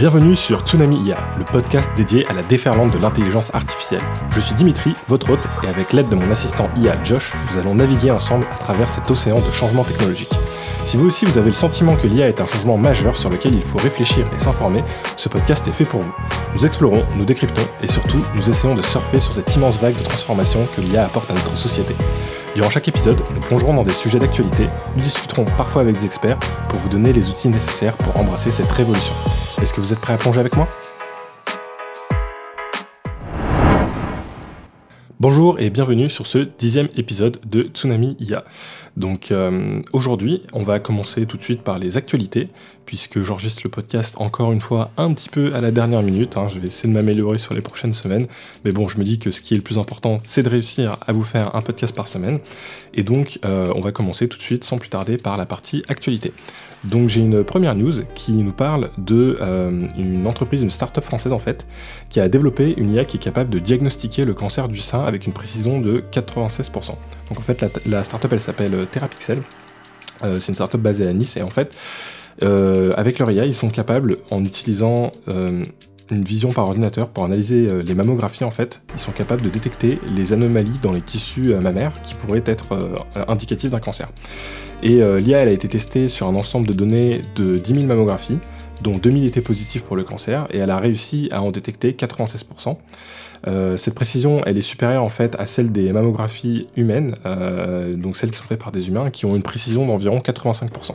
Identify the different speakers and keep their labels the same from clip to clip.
Speaker 1: Bienvenue sur Tsunami IA, le podcast dédié à la déferlante de l'intelligence artificielle. Je suis Dimitri, votre hôte, et avec l'aide de mon assistant IA Josh, nous allons naviguer ensemble à travers cet océan de changements technologiques. Si vous aussi vous avez le sentiment que l'IA est un changement majeur sur lequel il faut réfléchir et s'informer, ce podcast est fait pour vous. Nous explorons, nous décryptons et surtout nous essayons de surfer sur cette immense vague de transformation que l'IA apporte à notre société. Durant chaque épisode, nous plongerons dans des sujets d'actualité, nous discuterons parfois avec des experts pour vous donner les outils nécessaires pour embrasser cette révolution. Est-ce que vous êtes prêts à plonger avec moi? Bonjour et bienvenue sur ce dixième épisode de Tsunami IA. Donc euh, aujourd'hui, on va commencer tout de suite par les actualités, puisque j'enregistre le podcast encore une fois un petit peu à la dernière minute. Hein. je vais essayer de m'améliorer sur les prochaines semaines, mais bon, je me dis que ce qui est le plus important, c'est de réussir à vous faire un podcast par semaine. Et donc, euh, on va commencer tout de suite, sans plus tarder, par la partie actualité. Donc j'ai une première news qui nous parle de euh, entreprise, une start-up française en fait, qui a développé une IA qui est capable de diagnostiquer le cancer du sein avec une précision de 96%. Donc en fait la, la start-up elle s'appelle euh, Therapixel. Euh, c'est une start-up basée à Nice et en fait avec leur IA ils sont capables en utilisant une vision par ordinateur pour analyser les mammographies en fait, ils sont capables de détecter les anomalies dans les tissus mammaires qui pourraient être indicatives d'un cancer. Et euh, l'IA, elle a été testée sur un ensemble de données de 10 000 mammographies, dont 2000 étaient positives pour le cancer, et elle a réussi à en détecter 96%. Euh, cette précision, elle est supérieure en fait à celle des mammographies humaines, euh, donc celles qui sont faites par des humains, qui ont une précision d'environ 85%.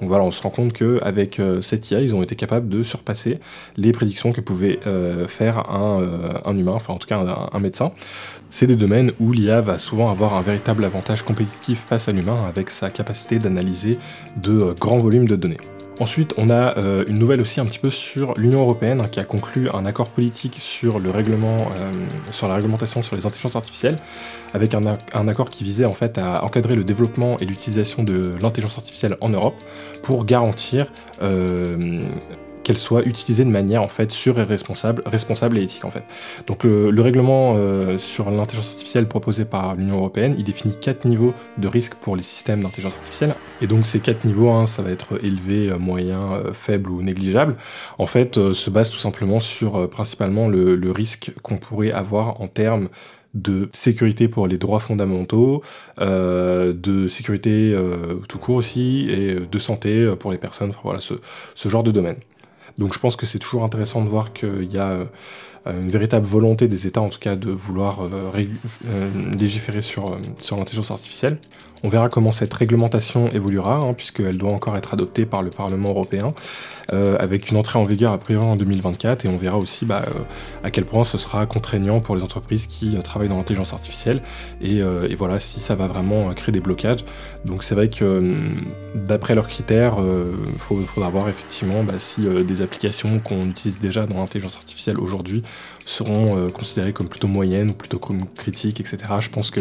Speaker 1: Donc voilà, on se rend compte qu'avec euh, cette IA, ils ont été capables de surpasser les prédictions que pouvait faire un, humain, enfin en tout cas un, un médecin. C'est des domaines où l'IA va souvent avoir un véritable avantage compétitif face à l'humain avec sa capacité d'analyser de grands volumes de données. Ensuite, on a euh, une nouvelle aussi un petit peu sur l'Union européenne hein, qui a conclu un accord politique sur le règlement, euh, sur la réglementation sur les intelligences artificielles, avec un, accord qui visait en fait à encadrer le développement et l'utilisation de l'intelligence artificielle en Europe pour garantir euh, qu'elle soit utilisée de manière en fait sûre et responsable, responsable et éthique en fait. Donc le, règlement euh, sur l'intelligence artificielle proposé par l'Union européenne, il définit quatre niveaux de risque pour les systèmes d'intelligence artificielle. Et donc ces quatre niveaux, hein, ça va être élevé, euh, moyen, euh, faible ou négligeable. En fait, se base tout simplement sur principalement le, risque qu'on pourrait avoir en termes de sécurité pour les droits fondamentaux, de sécurité tout court aussi, et de santé pour les personnes, voilà, ce, ce genre de domaine. Donc je pense que c'est toujours intéressant de voir qu'il y a euh, une véritable volonté des États, en tout cas, de vouloir euh, euh, légiférer sur, sur l'intelligence artificielle. On verra comment cette réglementation évoluera, hein, puisqu'elle doit encore être adoptée par le Parlement européen, euh, avec une entrée en vigueur a priori en 2024, et on verra aussi bah, euh, à quel point ce sera contraignant pour les entreprises qui euh, travaillent dans l'intelligence artificielle, et, voilà si ça va vraiment créer des blocages. Donc c'est vrai que d'après leurs critères, il faudra voir effectivement bah, si des applications qu'on utilise déjà dans l'intelligence artificielle aujourd'hui seront euh, considérées comme plutôt moyennes ou plutôt comme critiques, etc. Je pense que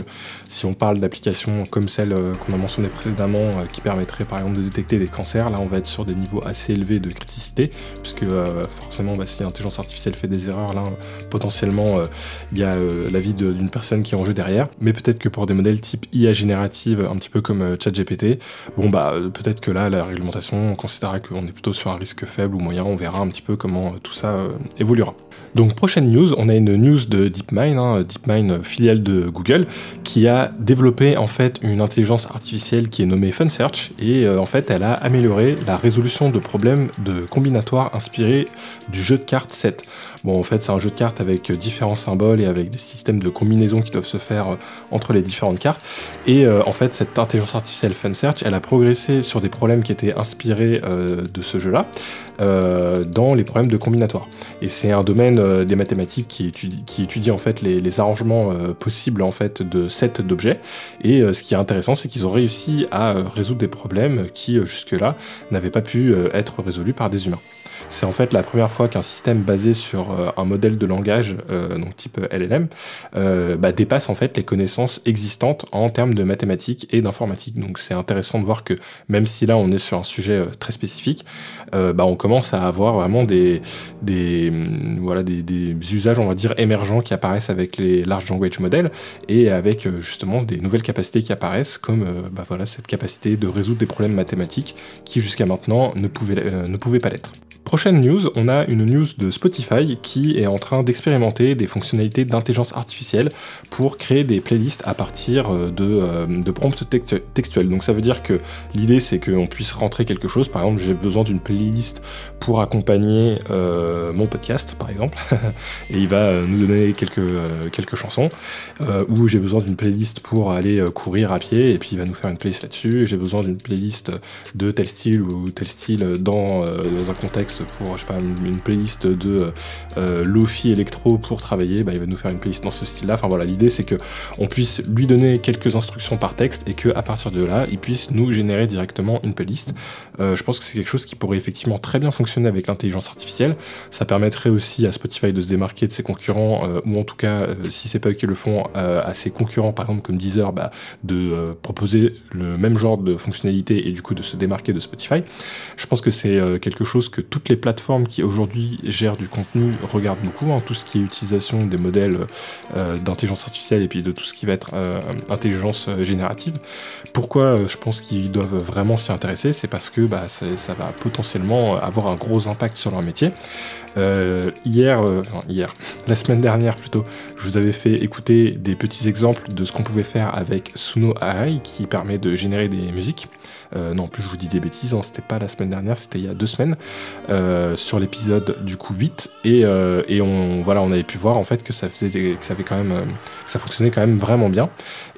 Speaker 1: si on parle d'applications comme celle euh, qu'on a mentionnées précédemment, euh, qui permettraient par exemple de détecter des cancers, là on va être sur des niveaux assez élevés de criticité, puisque forcément bah, si l'intelligence artificielle fait des erreurs, là potentiellement il y a la vie d'une personne qui est en jeu derrière. Mais peut-être que pour des modèles type IA générative, un petit peu comme ChatGPT, bon bah peut-être que là la réglementation on considérera qu'on est plutôt sur un risque faible ou moyen, on verra un petit peu comment tout ça évoluera. Donc prochaine news, on a une news de DeepMind, hein, DeepMind filiale de Google, qui a développé en fait une intelligence artificielle qui est nommée FunSearch et euh, en fait elle a amélioré la résolution de problèmes de combinatoires inspirés du jeu de cartes 7. Bon en fait c'est un jeu de cartes avec différents symboles et avec des systèmes de combinaisons qui doivent se faire euh, entre les différentes cartes et euh, en fait cette intelligence artificielle FunSearch elle a progressé sur des problèmes qui étaient inspirés de ce jeu là dans les problèmes de combinatoires. Et c'est un domaine euh, des mathématiques qui étudie, en fait les, arrangements euh, possibles en fait de sets d'objets. Et euh, ce qui est intéressant, c'est qu'ils ont réussi à résoudre des problèmes qui jusque-là n'avaient pas pu être résolus par des humains. C'est en fait la première fois qu'un système basé sur euh, un modèle de langage, euh, donc type LLM, euh, bah, dépasse en fait les connaissances existantes en termes de mathématiques et d'informatique. Donc c'est intéressant de voir que même si là on est sur un sujet très spécifique, bah, on commence à avoir vraiment des, des, mm, voilà, des, usages, on va dire, émergents qui apparaissent avec les large language models et avec justement des nouvelles capacités qui apparaissent comme bah, voilà, cette capacité de résoudre des problèmes mathématiques qui jusqu'à maintenant ne pouvaient, ne pouvaient pas l'être. Prochaine news, on a une news de Spotify qui est en train d'expérimenter des fonctionnalités d'intelligence artificielle pour créer des playlists à partir euh, de, euh, de prompts textuels. Donc ça veut dire que l'idée c'est qu'on puisse rentrer quelque chose, par exemple j'ai besoin d'une playlist pour accompagner euh, mon podcast par exemple, et il va nous donner quelques, chansons, ou j'ai besoin d'une playlist pour aller courir à pied, et puis il va nous faire une playlist là-dessus, j'ai besoin d'une playlist de tel style ou tel style dans un contexte pour, une, playlist de euh, Lofi électro pour travailler, bah, il va nous faire une playlist dans ce style-là. Enfin voilà, l'idée c'est que on puisse lui donner quelques instructions par texte et que à partir de là, il puisse nous générer directement une playlist. Euh, je pense que c'est quelque chose qui pourrait effectivement très bien fonctionner avec l'intelligence artificielle. Ça permettrait aussi à Spotify de se démarquer de ses concurrents, euh, ou en tout cas, si c'est pas eux qui le font, à ses concurrents, par exemple comme Deezer, bah, de proposer le même genre de fonctionnalité et du coup de se démarquer de Spotify. Je pense que c'est quelque chose que toutes les plateformes qui aujourd'hui gèrent du contenu regardent beaucoup, hein, tout ce qui est utilisation des modèles euh, d'intelligence artificielle et puis de tout ce qui va être euh, intelligence euh, générative. Pourquoi je pense qu'ils doivent vraiment s'y intéresser C'est parce que bah, ça, va potentiellement avoir un gros impact sur leur métier. Hier, enfin hier, la semaine dernière plutôt, je vous avais fait écouter des petits exemples de ce qu'on pouvait faire avec Suno AI qui permet de générer des musiques. non, en plus je vous dis des bêtises, hein, c'était pas la semaine dernière, c'était il y a deux semaines. Euh, sur l'épisode du coup 8 et, euh, et, on voilà on avait pu voir en fait que ça faisait que ça avait quand même euh, ça fonctionnait quand même vraiment bien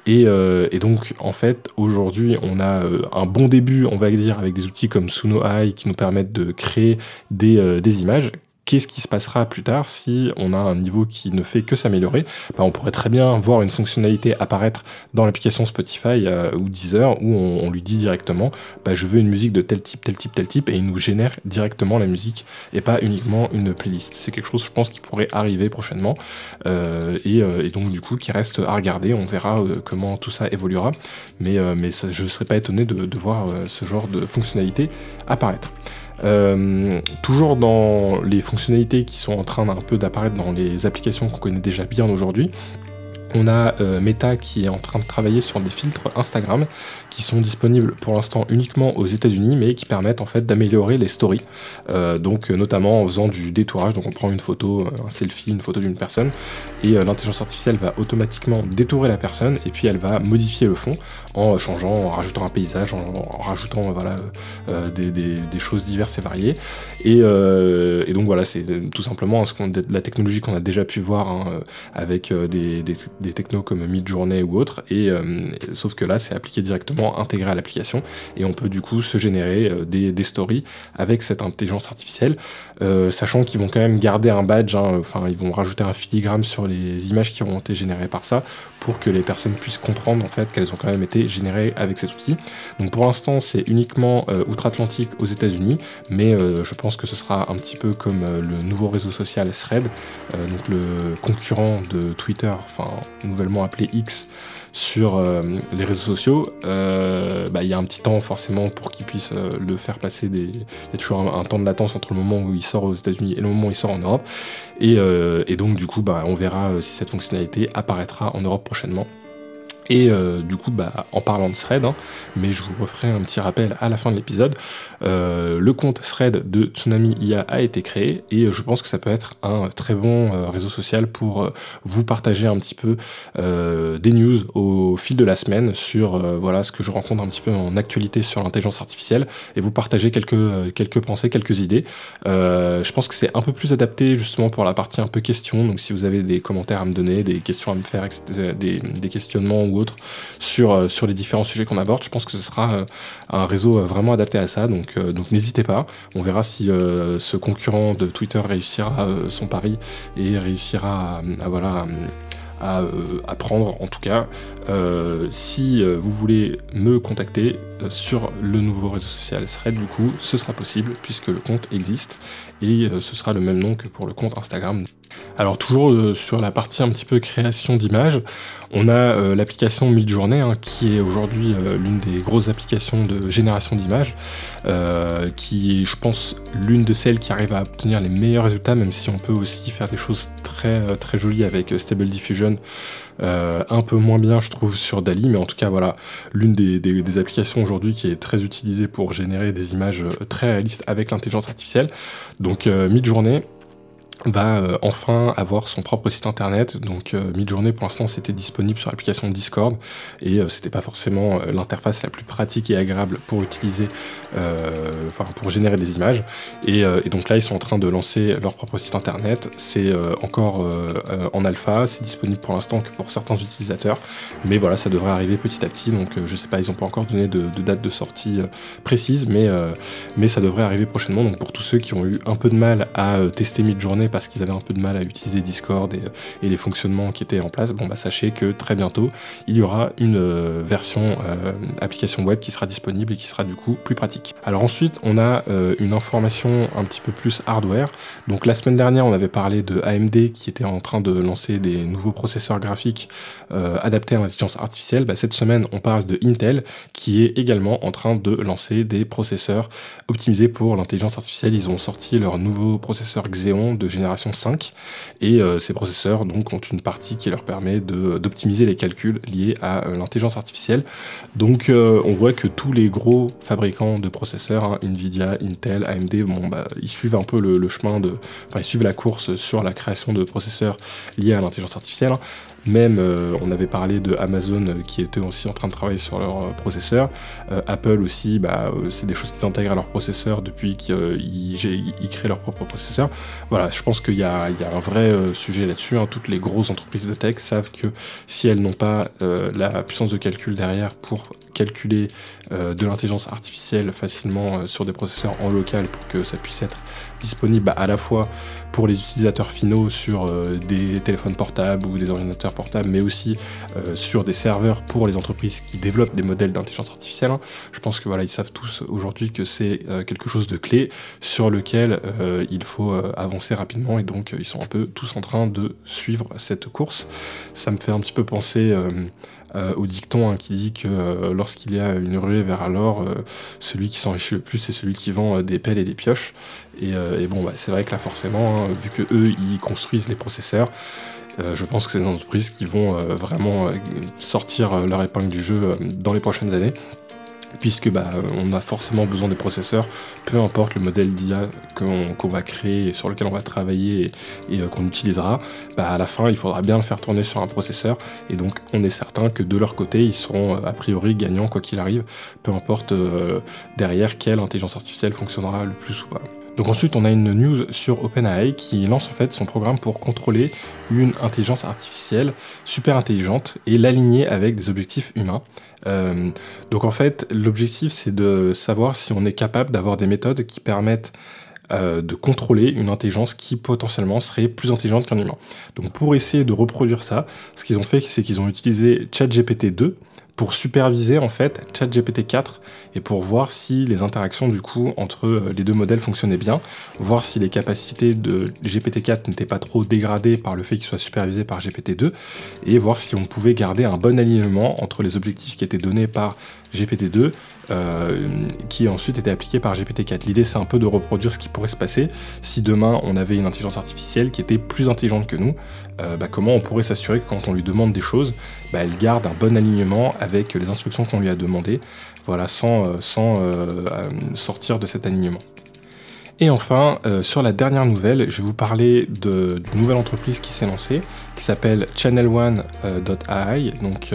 Speaker 1: et, et donc en fait aujourd'hui on a un bon début on va dire avec des outils comme Suno AI qui nous permettent de créer des, des images qu'est-ce qui se passera plus tard si on a un niveau qui ne fait que s'améliorer bah, On pourrait très bien voir une fonctionnalité apparaître dans l'application Spotify euh, ou Deezer où on, lui dit directement bah, je veux une musique de tel type, tel type, tel type et il nous génère directement la musique et pas uniquement une playlist. C'est quelque chose je pense qui pourrait arriver prochainement euh, euh, et, donc du coup qui reste à regarder. On verra comment tout ça évoluera mais, je ne serais pas étonné de voir ce genre de fonctionnalité apparaître. Euh, toujours dans les fonctionnalités qui sont en train un peu d'apparaître dans les applications qu'on connaît déjà bien aujourd'hui, on a euh, Meta qui est en train de travailler sur des filtres Instagram qui sont disponibles pour l'instant uniquement aux États-Unis, mais qui permettent en fait d'améliorer les stories. Euh, donc notamment en faisant du détourage. Donc on prend une photo, euh, un selfie, une photo d'une personne, et l'intelligence artificielle va automatiquement détourer la personne, et puis elle va modifier le fond en changeant, en rajoutant un paysage, en, rajoutant voilà des, choses diverses et variées. Et, donc voilà, c'est tout simplement la technologie qu'on a déjà pu voir hein, avec des technos comme Midjourney ou autres, et euh, sauf que là c'est appliqué directement intégré à l'application et on peut du coup se générer euh, des, stories avec cette intelligence artificielle, euh, sachant qu'ils vont quand même garder un badge, hein, enfin ils vont rajouter un filigrane sur les images qui auront été générées par ça pour que les personnes puissent comprendre en fait qu'elles ont quand même été générées avec cet outil. Donc pour l'instant c'est uniquement outre-Atlantique aux États-Unis, mais je pense que ce sera un petit peu comme le nouveau réseau social Thread, donc le concurrent de Twitter, enfin nouvellement appelé X, sur euh, les réseaux sociaux, euh, bah, il y a un petit temps forcément pour qu'il puisse euh, le faire passer. Il y a toujours un, temps de latence entre le moment où il sort aux États-Unis et le moment où il sort en Europe. Et, donc du coup, bah, on verra si cette fonctionnalité apparaîtra en Europe prochainement. Et euh, du coup, bah, en parlant de thread, hein, mais je vous referai un petit rappel à la fin de l'épisode, euh, le compte thread de Tsunami IA a été créé et euh, je pense que ça peut être un très bon réseau social pour vous partager un petit peu des news au fil de la semaine sur voilà ce que je rencontre un petit peu en actualité sur l'intelligence artificielle et vous partager quelques, quelques pensées, quelques idées. je pense que c'est un peu plus adapté justement pour la partie un peu questions, donc si vous avez des commentaires à me donner, des questions à me faire, des questionnements ou sur, euh, sur les différents sujets qu'on aborde. Je pense que ce sera euh, un réseau euh, vraiment adapté à ça, donc, donc n'hésitez pas. On verra si ce concurrent de Twitter réussira son pari et réussira à, voilà, à, à, prendre en tout cas. si vous voulez me contacter sur le nouveau réseau social Thread, du coup, ce sera possible puisque le compte existe et ce sera le même nom que pour le compte Instagram. Alors toujours euh, sur la partie un petit peu création d'images, on a euh, l'application Midjourney hein, qui est aujourd'hui euh, l'une des grosses applications de génération d'images, qui est je pense l'une de celles qui arrive à obtenir les meilleurs résultats, même si on peut aussi faire des choses très très jolies avec Stable Diffusion. Un peu moins bien je trouve sur Dali, mais en tout cas voilà l'une des, applications aujourd'hui qui est très utilisée pour générer des images très réalistes avec l'intelligence artificielle. Donc Midjourney va euh, enfin avoir son propre site internet. Donc euh, Midjourney pour l'instant c'était disponible sur l'application Discord et euh, c'était pas forcément l'interface la plus pratique et agréable pour utiliser, enfin pour générer des images. Et, donc là ils sont en train de lancer leur propre site internet. C'est encore en alpha, c'est disponible pour l'instant que pour certains utilisateurs, mais voilà ça devrait arriver petit à petit. Donc je sais pas, ils ont pas encore donné de, date de sortie précise, mais mais ça devrait arriver prochainement. Donc pour tous ceux qui ont eu un peu de mal à tester Midjourney parce qu'ils avaient un peu de mal à utiliser Discord et, les fonctionnements qui étaient en place, bon bah sachez que très bientôt il y aura une euh, version euh, application web qui sera disponible et qui sera du coup plus pratique. Alors ensuite on a euh, une information un petit peu plus hardware. Donc la semaine dernière on avait parlé de AMD qui était en train de lancer des nouveaux processeurs graphiques adaptés à l'intelligence artificielle. Bah, cette semaine on parle de Intel qui est également en train de lancer des processeurs optimisés pour l'intelligence artificielle. Ils ont sorti leur nouveau processeur Xeon de génération 5 et euh, ces processeurs donc ont une partie qui leur permet d'optimiser les calculs liés à euh, l'intelligence artificielle. Donc euh, on voit que tous les gros fabricants de processeurs, hein, Nvidia, Intel, AMD, bon, bah, ils suivent un peu le, chemin de, enfin ils suivent la course sur la création de processeurs liés à l'intelligence artificielle. Hein. Même, euh, on avait parlé de Amazon euh, qui était aussi en train de travailler sur leur euh, processeur. Apple aussi, bah, c'est des choses qui s'intègrent à leur processeur depuis qu'ils créent leur propre processeur. Voilà, je pense qu'il y, a un vrai sujet là-dessus. Hein. Toutes les grosses entreprises de tech savent que si elles n'ont pas la puissance de calcul derrière pour calculer de l'intelligence artificielle facilement sur des processeurs en local pour que ça puisse être disponible à la fois pour les utilisateurs finaux sur euh, des téléphones portables ou des ordinateurs portables, mais aussi euh, sur des serveurs pour les entreprises qui développent des modèles d'intelligence artificielle. Je pense que voilà, ils savent tous aujourd'hui que c'est euh, quelque chose de clé sur lequel il faut avancer rapidement et donc ils sont un peu tous en train de suivre cette course. Ça me fait un petit peu penser euh, au dicton hein, qui dit que euh, lorsqu'il y a une ruée vers l'or, euh, celui qui s'enrichit le plus, c'est celui qui vend des pelles et des pioches. Et, bon, bah, c'est vrai que là, forcément, hein, vu que eux, ils construisent les processeurs, je pense que c'est des entreprises qui vont vraiment sortir leur épingle du jeu dans les prochaines années puisque bah, on a forcément besoin des processeurs, peu importe le modèle d'IA qu'on va créer et sur lequel on va travailler et, euh, qu'on utilisera, bah, à la fin il faudra bien le faire tourner sur un processeur et donc on est certain que de leur côté ils seront euh, a priori gagnants quoi qu'il arrive, peu importe euh, derrière quelle intelligence artificielle fonctionnera le plus ou pas. Donc ensuite, on a une news sur OpenAI qui lance en fait son programme pour contrôler une intelligence artificielle super intelligente et l'aligner avec des objectifs humains. Euh, donc en fait, l'objectif c'est de savoir si on est capable d'avoir des méthodes qui permettent euh, de contrôler une intelligence qui potentiellement serait plus intelligente qu'un humain. Donc pour essayer de reproduire ça, ce qu'ils ont fait, c'est qu'ils ont utilisé ChatGPT 2 pour superviser en fait ChatGPT 4 et pour voir si les interactions du coup entre euh, les deux modèles fonctionnaient bien, voir si les capacités de GPT 4 n'étaient pas trop dégradées par le fait qu'il soit supervisé par GPT 2 et voir si on pouvait garder un bon alignement entre les objectifs qui étaient donnés par GPT-2 euh, qui ensuite était appliqué par GPT-4. L'idée c'est un peu de reproduire ce qui pourrait se passer si demain on avait une intelligence artificielle qui était plus intelligente que nous. Euh, bah, comment on pourrait s'assurer que quand on lui demande des choses, bah, elle garde un bon alignement avec les instructions qu'on lui a demandées, voilà, sans, euh, sans sortir de cet alignement. Et enfin, sur la dernière nouvelle, je vais vous parler d'une nouvelle entreprise qui s'est lancée, qui s'appelle channelone.ai. Donc,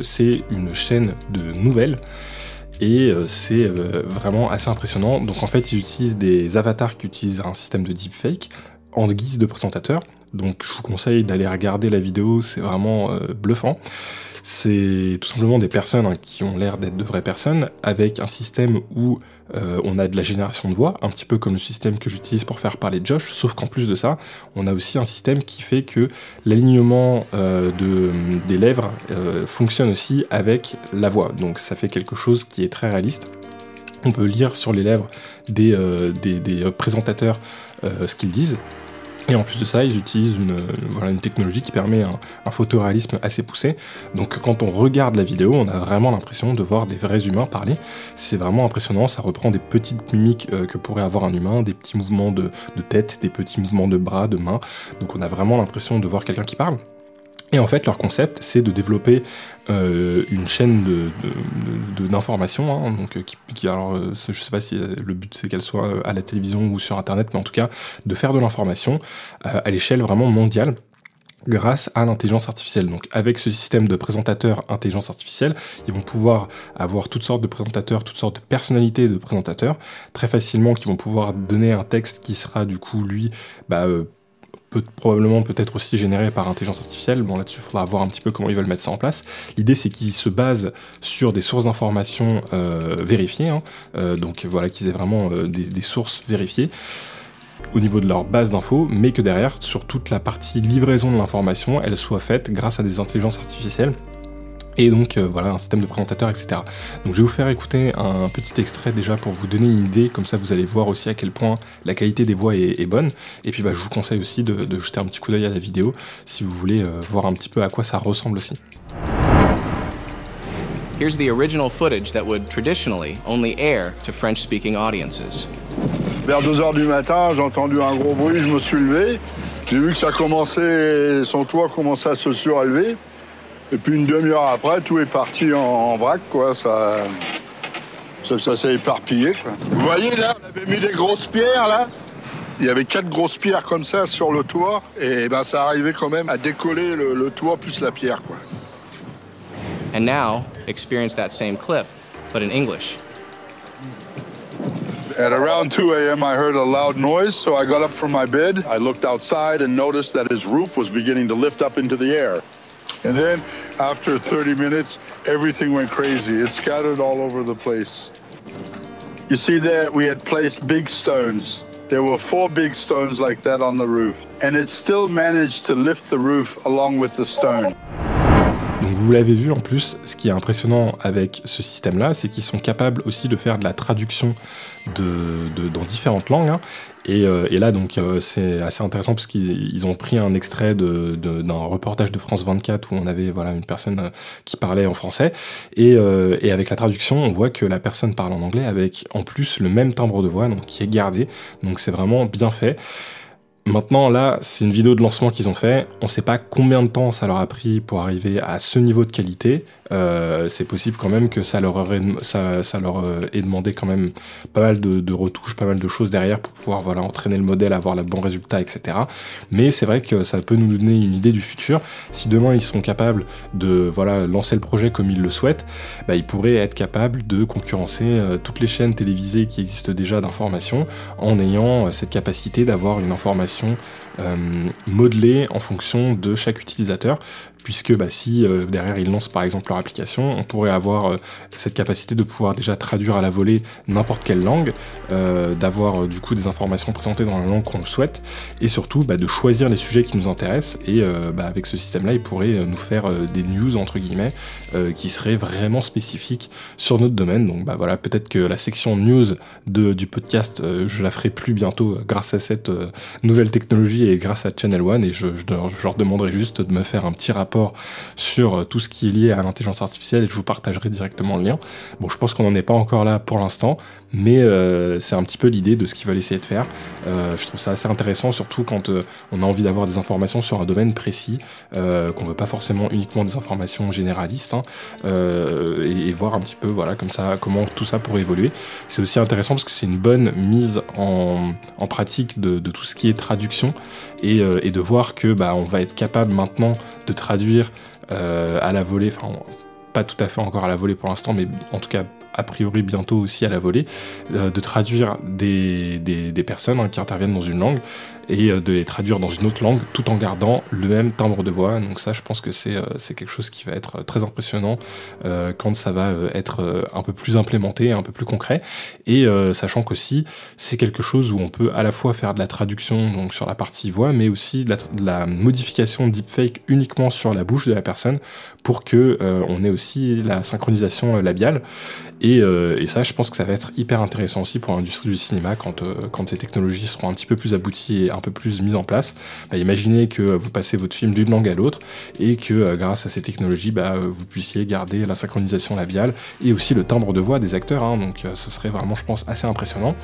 Speaker 1: c'est une chaîne de nouvelles et euh, c'est euh, vraiment assez impressionnant. Donc en fait, ils utilisent des avatars qui utilisent un système de deepfake en guise de présentateur. Donc je vous conseille d'aller regarder la vidéo, c'est vraiment euh, bluffant. C'est tout simplement des personnes hein, qui ont l'air d'être de vraies personnes, avec un système où euh, on a de la génération de voix, un petit peu comme le système que j'utilise pour faire parler Josh, sauf qu'en plus de ça, on a aussi un système qui fait que l'alignement euh, des lèvres euh, fonctionne aussi avec la voix. Donc ça fait quelque chose qui est très réaliste. On peut lire sur les lèvres des présentateurs ce qu'ils disent Et en plus de ça, ils utilisent une, une technologie qui permet un, photoréalisme assez poussé. Donc quand on regarde la vidéo, on a vraiment l'impression de voir des vrais humains parler. C'est vraiment impressionnant, ça reprend des petites mimiques euh, que pourrait avoir un humain, des petits mouvements de, tête, des petits mouvements de bras, de mains. Donc on a vraiment l'impression de voir quelqu'un qui parle. Et en fait, leur concept, c'est de développer euh, une chaîne d'information, de, de, hein, donc qui, qui, alors, euh, je sais pas si le but c'est qu'elle soit à la télévision ou sur Internet, mais en tout cas de faire de l'information euh, à l'échelle vraiment mondiale grâce à l'intelligence artificielle. Donc avec ce système de présentateurs intelligence artificielle, ils vont pouvoir avoir toutes sortes de présentateurs, toutes sortes de personnalités de présentateurs, très facilement, qui vont pouvoir donner un texte qui sera du coup lui bah, euh, peut, probablement peut-être aussi généré par intelligence artificielle. Bon, là-dessus, il faudra voir un petit peu comment ils veulent mettre ça en place. L'idée, c'est qu'ils se basent sur des sources d'informations euh, vérifiées, hein. euh, donc voilà, qu'ils aient vraiment euh, des, des, sources vérifiées au niveau de leur base d'infos, mais que derrière, sur toute la partie livraison de l'information, elle soit faite grâce à des intelligences artificielles et donc euh, voilà un système de présentateur, etc. Donc je vais vous faire écouter un petit extrait déjà pour vous donner une idée, comme ça vous allez voir aussi à quel point la qualité des voix est, est bonne. Et puis bah, je vous conseille aussi de, de jeter un petit coup d'œil à la vidéo si vous voulez euh, voir un petit peu à quoi ça ressemble aussi.
Speaker 2: Here's the original footage that would traditionally only air to French-speaking audiences.
Speaker 3: Vers 2h du matin, j'ai entendu un gros bruit, je me suis levé. J'ai vu que ça commençait, son toit commençait à se surélever. Et puis une demi-heure après, tout est parti en, en vrac, quoi. Ça, ça, ça s'est éparpillé, quoi. Vous voyez là, on avait mis des grosses pierres là. Il y avait quatre grosses pierres comme ça sur le toit, et ben ça arrivait quand même à décoller le, le toit plus la pierre, quoi.
Speaker 2: And now, experience that same clip, but in English.
Speaker 3: At around 2 a.m., I heard a loud noise, so I got up from my bed. I looked outside and noticed that his roof was beginning to lift up into the air. And then, after 30 minutes, everything went crazy. It scattered all over the place. You see there, we had placed big stones. There were four big stones like that on the roof. And it still managed to lift the roof along with the stone.
Speaker 1: Vous l'avez vu en plus, ce qui est impressionnant avec ce système-là, c'est qu'ils sont capables aussi de faire de la traduction de, de dans différentes langues. Hein. Et, euh, et, là, donc, euh, c'est assez intéressant parce qu'ils ont pris un extrait d'un de, de, reportage de France 24 où on avait voilà une personne euh, qui parlait en français et, et, avec la traduction, on voit que la personne parle en anglais avec en plus le même timbre de voix, donc qui est gardé. Donc c'est vraiment bien fait. Maintenant, là, c'est une vidéo de lancement qu'ils ont fait. On ne sait pas combien de temps ça leur a pris pour arriver à ce niveau de qualité. Euh, c'est possible quand même que ça leur, euh, ait demandé quand même pas mal de, retouches, pas mal de choses derrière pour pouvoir voilà, entraîner le modèle, avoir le bon résultat, etc. Mais c'est vrai que ça peut nous donner une idée du futur. Si demain ils sont capables de voilà, lancer le projet comme ils le souhaitent, bah, ils pourraient être capables de concurrencer euh, toutes les chaînes télévisées qui existent déjà d'information en ayant cette capacité d'avoir une information modelée en fonction de chaque utilisateur puisque bah, si euh, derrière ils lancent par exemple leur application, on pourrait avoir euh, cette capacité de pouvoir déjà traduire à la volée n'importe quelle langue, euh, d'avoir du coup des informations présentées dans la langue qu'on souhaite, et surtout bah, de choisir les sujets qui nous intéressent, et bah, avec ce système-là, il pourrait nous faire des news entre guillemets qui seraient vraiment spécifiques sur notre domaine. Donc bah voilà, peut-être que la section news du podcast, je la ferai plus bientôt grâce à cette nouvelle technologie et grâce à Channel One, et je, je, je leur demanderai juste de me faire un petit rapport sur tout ce qui est lié à l'intelligence artificielle et je vous partagerai directement le lien. Bon, je pense qu'on n'en est pas encore là pour l'instant, mais euh, c'est un petit peu l'idée de ce qu'ils veulent essayer de faire. Euh, je trouve ça assez intéressant, surtout quand euh, on a envie d'avoir des informations sur un domaine précis, euh, qu'on veut pas forcément uniquement des informations généralistes, hein, euh, et, et, voir un petit peu, voilà, comme ça, comment tout ça pourrait évoluer. C'est aussi intéressant parce que c'est une bonne mise en, en pratique de, de, tout ce qui est traduction et, et de voir que bah, on va être capable maintenant de traduire à la volée, enfin pas tout à fait encore à la volée pour l'instant, mais en tout cas a priori bientôt aussi à la volée, euh, de traduire des, des, personnes hein, qui interviennent dans une langue et euh, de les traduire dans une autre langue tout en gardant le même timbre de voix. Donc ça, je pense que c'est euh, quelque chose qui va être très impressionnant euh, quand ça va euh, être un peu plus implémenté, un peu plus concret. Et sachant qu'aussi, c'est quelque chose où on peut à la fois faire de la traduction donc sur la partie voix, mais aussi de la, de la modification deepfake uniquement sur la bouche de la personne pour que on ait aussi la synchronisation labiale. Et, et, ça, je pense que ça va être hyper intéressant aussi pour l'industrie du cinéma quand, quand ces technologies seront un petit peu plus abouties et un peu plus mise en place. Bah, imaginez que vous passez votre film d'une langue à l'autre et que grâce à ces technologies, bah, vous puissiez garder la synchronisation labiale et aussi le timbre de voix des acteurs. Hein. donc ce serait vraiment, je pense, assez impressionnant.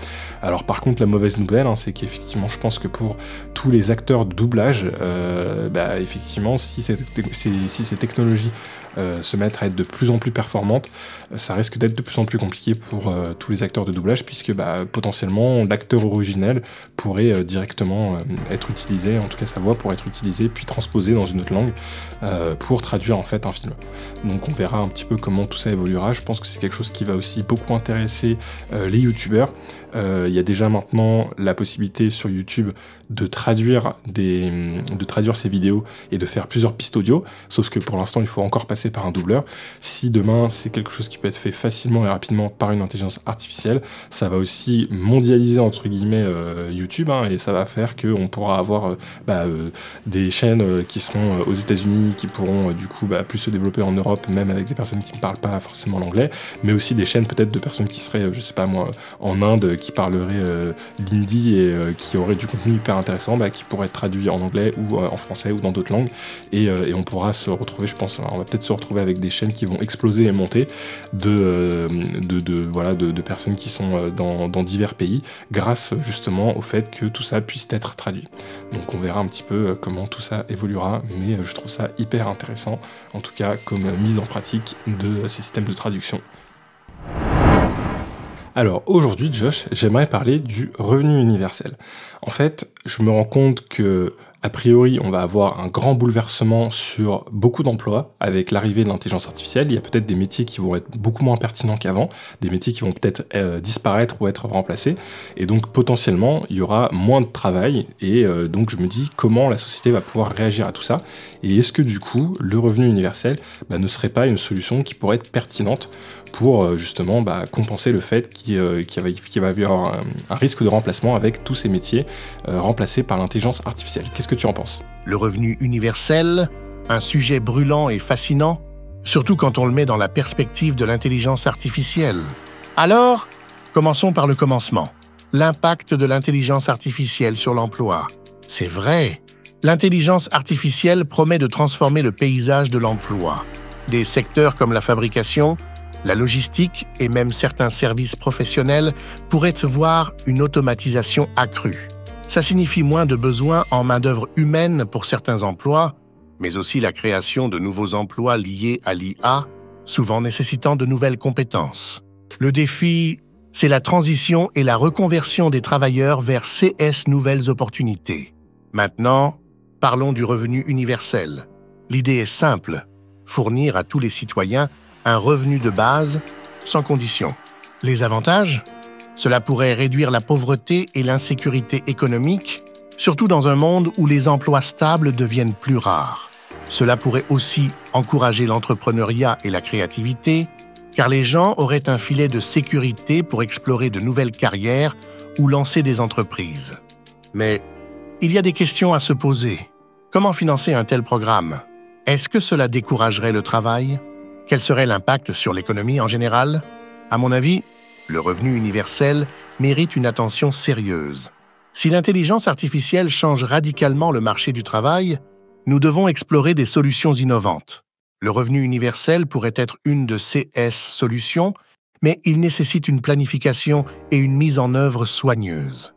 Speaker 1: Alors par contre, la mauvaise nouvelle, hein, c'est qu'effectivement, je pense que pour tous les acteurs de doublage, bah, effectivement, si, si ces technologies euh, se mettre à être de plus en plus performantes, euh, ça risque d'être de plus en plus compliqué pour euh, tous les acteurs de doublage, puisque bah, potentiellement l'acteur originel pourrait directement être utilisé, en tout cas sa voix pourrait être utilisée, puis transposée dans une autre langue pour traduire en fait un film. Donc on verra un petit peu comment tout ça évoluera. Je pense que c'est quelque chose qui va aussi beaucoup intéresser les youtubeurs. Il y a déjà maintenant la possibilité sur YouTube de traduire, des, de traduire ces vidéos et de faire plusieurs pistes audio, sauf que pour l'instant il faut encore passer par un doubleur. Si demain c'est quelque chose qui peut être fait facilement et rapidement par une intelligence artificielle, ça va aussi mondialiser entre guillemets euh, YouTube hein, et ça va faire qu'on pourra avoir euh, bah, euh, des chaînes qui seront aux États-Unis qui pourront du coup bah, plus se développer en Europe, même avec des personnes qui ne parlent pas forcément l'anglais, mais aussi des chaînes peut-être de personnes qui seraient, je sais pas moi, en Inde, qui parleraient l'hindi et qui auraient du contenu hyper intéressant bah, qui pourrait être traduit en anglais ou en français ou dans d'autres langues et, on pourra se retrouver, je pense, on va peut-être se retrouver avec des chaînes qui vont exploser et monter de, euh, voilà, de, personnes qui sont euh, dans, divers pays grâce justement au fait que tout ça puisse être traduit. Donc on verra un petit peu euh, comment tout ça évoluera, mais je trouve ça hyper intéressant, en tout cas comme mise en pratique de ces systèmes de traduction. Alors aujourd'hui, Josh, j'aimerais parler du revenu universel. En fait, je me rends compte que a priori, on va avoir un grand bouleversement sur beaucoup d'emplois avec l'arrivée de l'intelligence artificielle. Il y a peut-être des métiers qui vont être beaucoup moins pertinents qu'avant, des métiers qui vont peut-être euh, disparaître ou être remplacés. Et donc potentiellement, il y aura moins de travail. Et euh, donc je me dis comment la société va pouvoir réagir à tout ça? Et est-ce que du coup, le revenu universel bah, ne serait pas une solution qui pourrait être pertinente pour euh, justement bah, compenser le fait qu'il va, y avoir un, risque de remplacement avec tous ces métiers remplacés par l'intelligence artificielle. Qu'est-ce que tu en penses?
Speaker 4: Le revenu universel, un sujet brûlant et fascinant, surtout quand on le met dans la perspective de l'intelligence artificielle. Alors, commençons par le commencement. L'impact de l'intelligence artificielle sur l'emploi. C'est vrai, l'intelligence artificielle promet de transformer le paysage de l'emploi. Des secteurs comme la fabrication, la logistique et même certains services professionnels pourraient voir une automatisation accrue. Ça signifie moins de besoins en main-d'œuvre humaine pour certains emplois, mais aussi la création de nouveaux emplois liés à l'IA, souvent nécessitant de nouvelles compétences. Le défi, c'est la transition et la reconversion des travailleurs vers CS nouvelles opportunités. Maintenant, parlons du revenu universel. L'idée est simple, fournir à tous les citoyens un revenu de base sans condition. Les avantages? Cela pourrait réduire la pauvreté et l'insécurité économique, surtout dans un monde où les emplois stables deviennent plus rares. Cela pourrait aussi encourager l'entrepreneuriat et la créativité, car les gens auraient un filet de sécurité pour explorer de nouvelles carrières ou lancer des entreprises. Mais il y a des questions à se poser. Comment financer un tel programme? Est-ce que cela découragerait le travail? Quel serait l'impact sur l'économie en général? À mon avis, le revenu universel mérite une attention sérieuse. Si l'intelligence artificielle change radicalement le marché du travail, nous devons explorer des solutions innovantes. Le revenu universel pourrait être une de ces solutions, mais il nécessite une planification et une mise en œuvre soigneuse.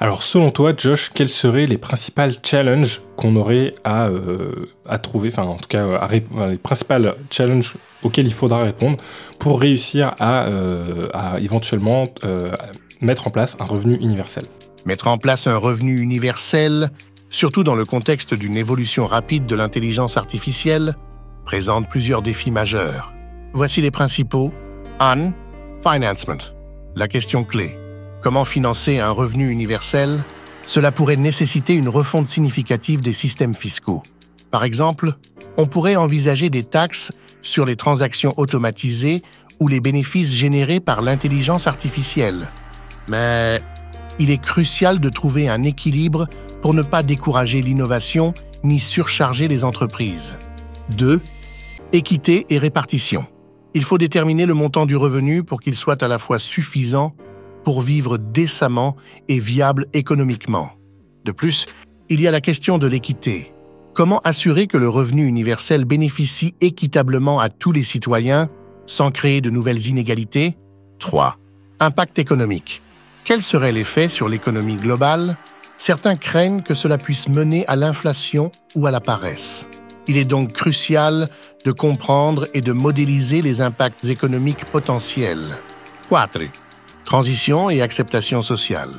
Speaker 1: Alors selon toi, Josh, quels seraient les principales challenges qu'on aurait à, euh, trouver, enfin en tout cas les principales challenges auxquels il faudra répondre pour réussir à, euh, éventuellement euh, mettre en place un revenu universel?
Speaker 4: Mettre en place un revenu universel, surtout dans le contexte d'une évolution rapide de l'intelligence artificielle, présente plusieurs défis majeurs. Voici les principaux. 1. Financement. La question clé. Comment financer un revenu universel? Cela pourrait nécessiter une refonte significative des systèmes fiscaux. Par exemple, on pourrait envisager des taxes sur les transactions automatisées ou les bénéfices générés par l'intelligence artificielle. Mais il est crucial de trouver un équilibre pour ne pas décourager l'innovation ni surcharger les entreprises. 2. Équité et répartition. Il faut déterminer le montant du revenu pour qu'il soit à la fois suffisant pour vivre décemment et viable économiquement. De plus, il y a la question de l'équité. Comment assurer que le revenu universel bénéficie équitablement à tous les citoyens sans créer de nouvelles inégalités? 3. Impact économique. Quel serait l'effet sur l'économie globale? Certains craignent que cela puisse mener à l'inflation ou à la paresse. Il est donc crucial de comprendre et de modéliser les impacts économiques potentiels. 4. Transition et acceptation sociale.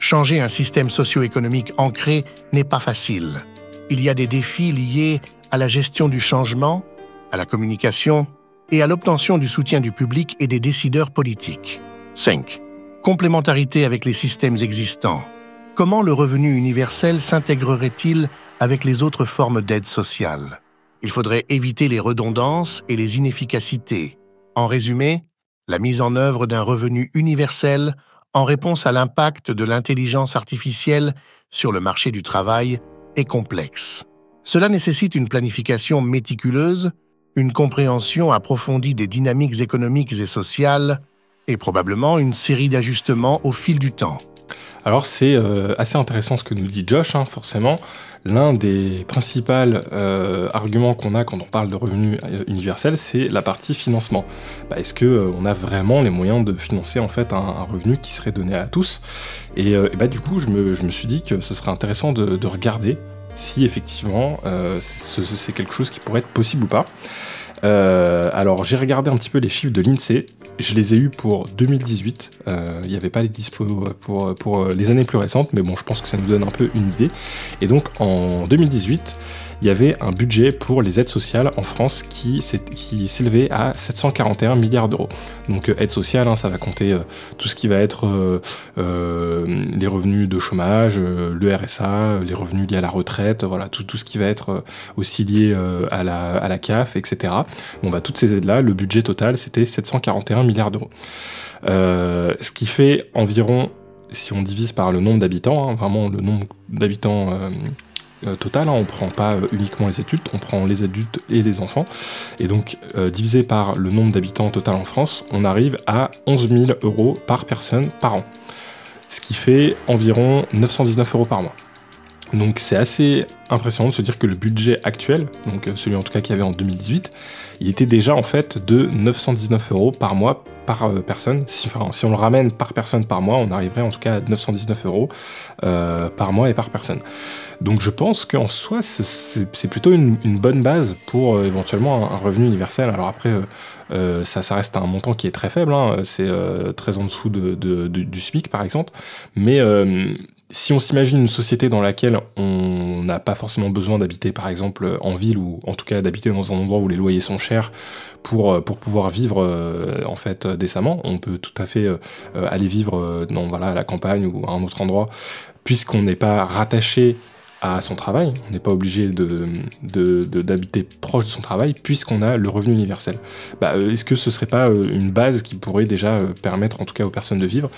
Speaker 4: Changer un système socio-économique ancré n'est pas facile. Il y a des défis liés à la gestion du changement, à la communication et à l'obtention du soutien du public et des décideurs politiques. 5. Complémentarité avec les systèmes existants. Comment le revenu universel s'intégrerait-il avec les autres formes d'aide sociale? Il faudrait éviter les redondances et les inefficacités. En résumé, la mise en œuvre d'un revenu universel en réponse à l'impact de l'intelligence artificielle sur le marché du travail est complexe. Cela nécessite une planification méticuleuse, une compréhension approfondie des dynamiques économiques et sociales, et probablement une série d'ajustements au fil du temps.
Speaker 1: Alors c'est euh, assez intéressant ce que nous dit Josh, hein, forcément. L'un des principaux euh, arguments qu'on a quand on parle de revenu euh, universel, c'est la partie financement. Bah, est-ce que on a vraiment les moyens de financer en fait un, revenu qui serait donné à tous? Et, bah, du coup, je me, suis dit que ce serait intéressant de, regarder si effectivement c'est quelque chose qui pourrait être possible ou pas. alors j'ai regardé un petit peu les chiffres de l'INSEE je les ai eus pour 2018. Euh, il n'y avait pas les dispos pour, pour les années plus récentes, mais bon, je pense que ça nous donne un peu une idée. Et donc en 2018, il y avait un budget pour les aides sociales en France qui, s'élevait à 741 milliards d'euros. Donc euh, aide sociale, hein, ça va compter euh, tout ce qui va être euh, les revenus de chômage, le RSA, les revenus liés à la retraite, voilà, tout, tout ce qui va être aussi lié à, la, à la CAF, etc. Bon, bah, toutes ces aides-là, le budget total, c'était 741 milliards d'euros. ce qui fait environ, si on divise par le nombre d'habitants, hein, vraiment le nombre d'habitants total, hein, on prend pas euh, uniquement les adultes, on prend les adultes et les enfants. Et donc, euh, divisé par le nombre d'habitants total en France, on arrive à 11 000 euros par personne par an. Ce qui fait environ 919 euros par mois. Donc c'est assez impressionnant de se dire que le budget actuel, donc celui en tout cas qu'il y avait en 2018, il était déjà en fait de 919 euros par mois par personne. Si, si on le ramène par personne par mois, on arriverait en tout cas à 919 euros par mois et par personne. Donc je pense qu'en soi, c'est plutôt une, bonne base pour euh, éventuellement un, revenu universel. Alors après, euh, euh, ça, ça reste un montant qui est très faible, hein. c'est très en dessous du SMIC par exemple. Mais si on s'imagine une société dans laquelle on n'a pas forcément besoin d'habiter par exemple en ville ou en tout cas d'habiter dans un endroit où les loyers sont chers pour, pour pouvoir vivre en fait décemment, on peut tout à fait aller vivre dans voilà la campagne ou à un autre endroit puisqu'on n'est pas rattaché à son travail. On n'est pas obligé d'habiter proche de son travail puisqu'on a le revenu universel. Bah, euh, Est-ce que ce serait pas euh, une base qui pourrait déjà euh, permettre en tout cas aux personnes de vivre?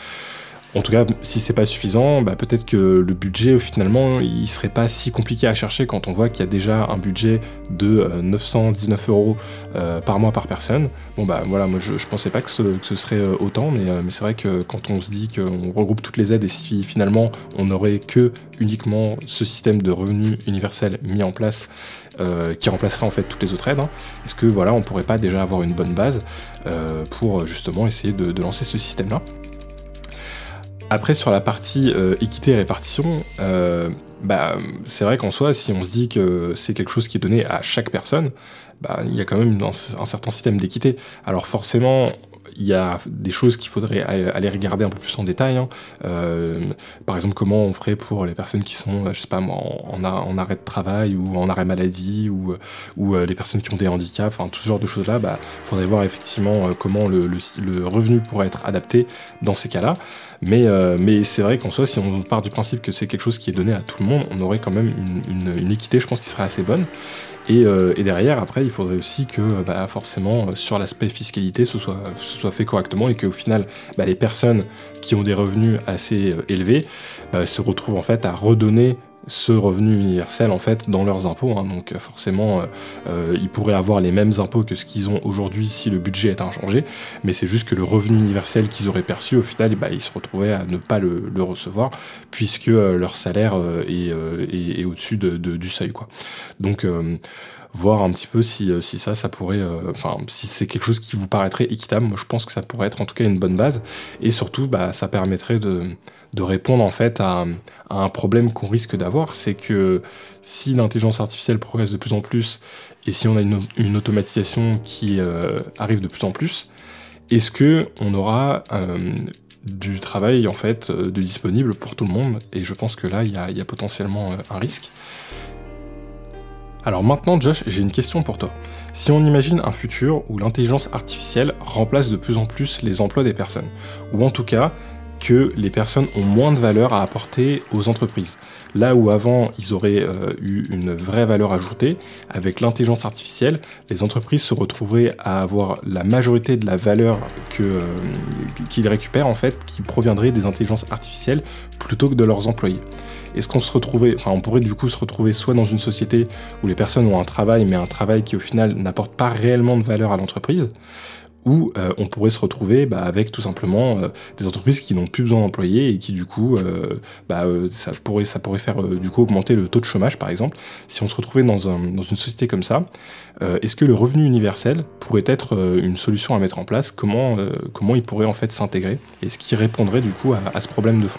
Speaker 1: En tout cas, si c'est pas suffisant, bah peut-être que le budget finalement il serait pas si compliqué à chercher quand on voit qu'il y a déjà un budget de 919 euros par mois par personne. Bon bah voilà, moi je, je pensais pas que ce, serait autant, mais, c'est vrai que quand on se dit qu'on regroupe toutes les aides et si finalement on n'aurait que uniquement ce système de revenu universel mis en place euh, qui remplacerait en fait toutes les autres aides. Hein. Est-ce que voilà, on pourrait pas déjà avoir une bonne base euh, pour justement essayer de, lancer ce système-là? Après, sur la partie euh, équité et répartition, bah, c'est vrai qu'en soi, si on se dit que c'est quelque chose qui est donné à chaque personne, bah, il y a quand même un certain système d'équité. Alors forcément, il y a des choses qu'il faudrait aller regarder un peu plus en détail. Hein. Euh, par exemple, comment on ferait pour les personnes qui sont, je sais pas en, arrêt de travail ou en arrêt maladie ou, ou euh, les personnes qui ont des handicaps, enfin tout ce genre de choses-là, bah, faudrait voir effectivement euh, comment le, le, revenu pourrait être adapté dans ces cas-là. Mais, mais c'est vrai qu'en soi, si on part du principe que c'est quelque chose qui est donné à tout le monde, on aurait quand même une, une, une équité, je pense, qui serait assez bonne. Euh, et, derrière, après, il faudrait aussi que bah, forcément, euh, sur l'aspect fiscalité, ce soit, fait correctement et qu'au final, bah, les personnes qui ont des revenus assez euh, élevés bah, se retrouvent en fait à redonner ce revenu universel en fait dans leurs impôts. Hein. donc forcément, ils pourraient avoir les mêmes impôts que ce qu'ils ont aujourd'hui si le budget est inchangé, mais c'est juste que le revenu universel qu'ils auraient perçu, au final, bah, ils se retrouvaient à ne pas le, recevoir puisque leur salaire est, au-dessus du seuil. Quoi. Donc voir un petit peu si, euh, si ça, ça pourrait, euh, enfin, si c'est quelque chose qui vous paraîtrait équitable. Moi, je pense que ça pourrait être en tout cas une bonne base. Et surtout, bah, ça permettrait de, de répondre en fait à, un problème qu'on risque d'avoir, c'est que si l'intelligence artificielle progresse de plus en plus et si on a une, automatisation qui euh, arrive de plus en plus, est-ce que on aura du travail en fait de disponible pour tout le monde? Et je pense que là, il y a, y a potentiellement un risque. Alors maintenant, Josh, j'ai une question pour toi. Si on imagine un futur où l'intelligence artificielle remplace de plus en plus les emplois des personnes, ou en tout cas que les personnes ont moins de valeur à apporter aux entreprises. Là où avant ils auraient euh, eu une vraie valeur ajoutée, avec l'intelligence artificielle, les entreprises se retrouveraient à avoir la majorité de la valeur euh, qu'ils récupèrent en fait, qui proviendrait des intelligences artificielles plutôt que de leurs employés. Est-ce qu'on se retrouvait, enfin on pourrait du coup se retrouver soit dans une société où les personnes ont un travail, mais un travail qui au final n'apporte pas réellement de valeur à l'entreprise, ou euh, on pourrait se retrouver bah, avec tout simplement euh, des entreprises qui n'ont plus besoin d'employés et qui du coup euh, bah, ça pourrait faire du coup augmenter le taux de chômage par exemple. Si on se retrouvait dans, un, dans une société comme ça est-ce que le revenu universel pourrait être une solution à mettre en place? Comment comment il pourrait en fait s'intégrer? Est-ce qu'il répondrait du coup à ce problème de fond?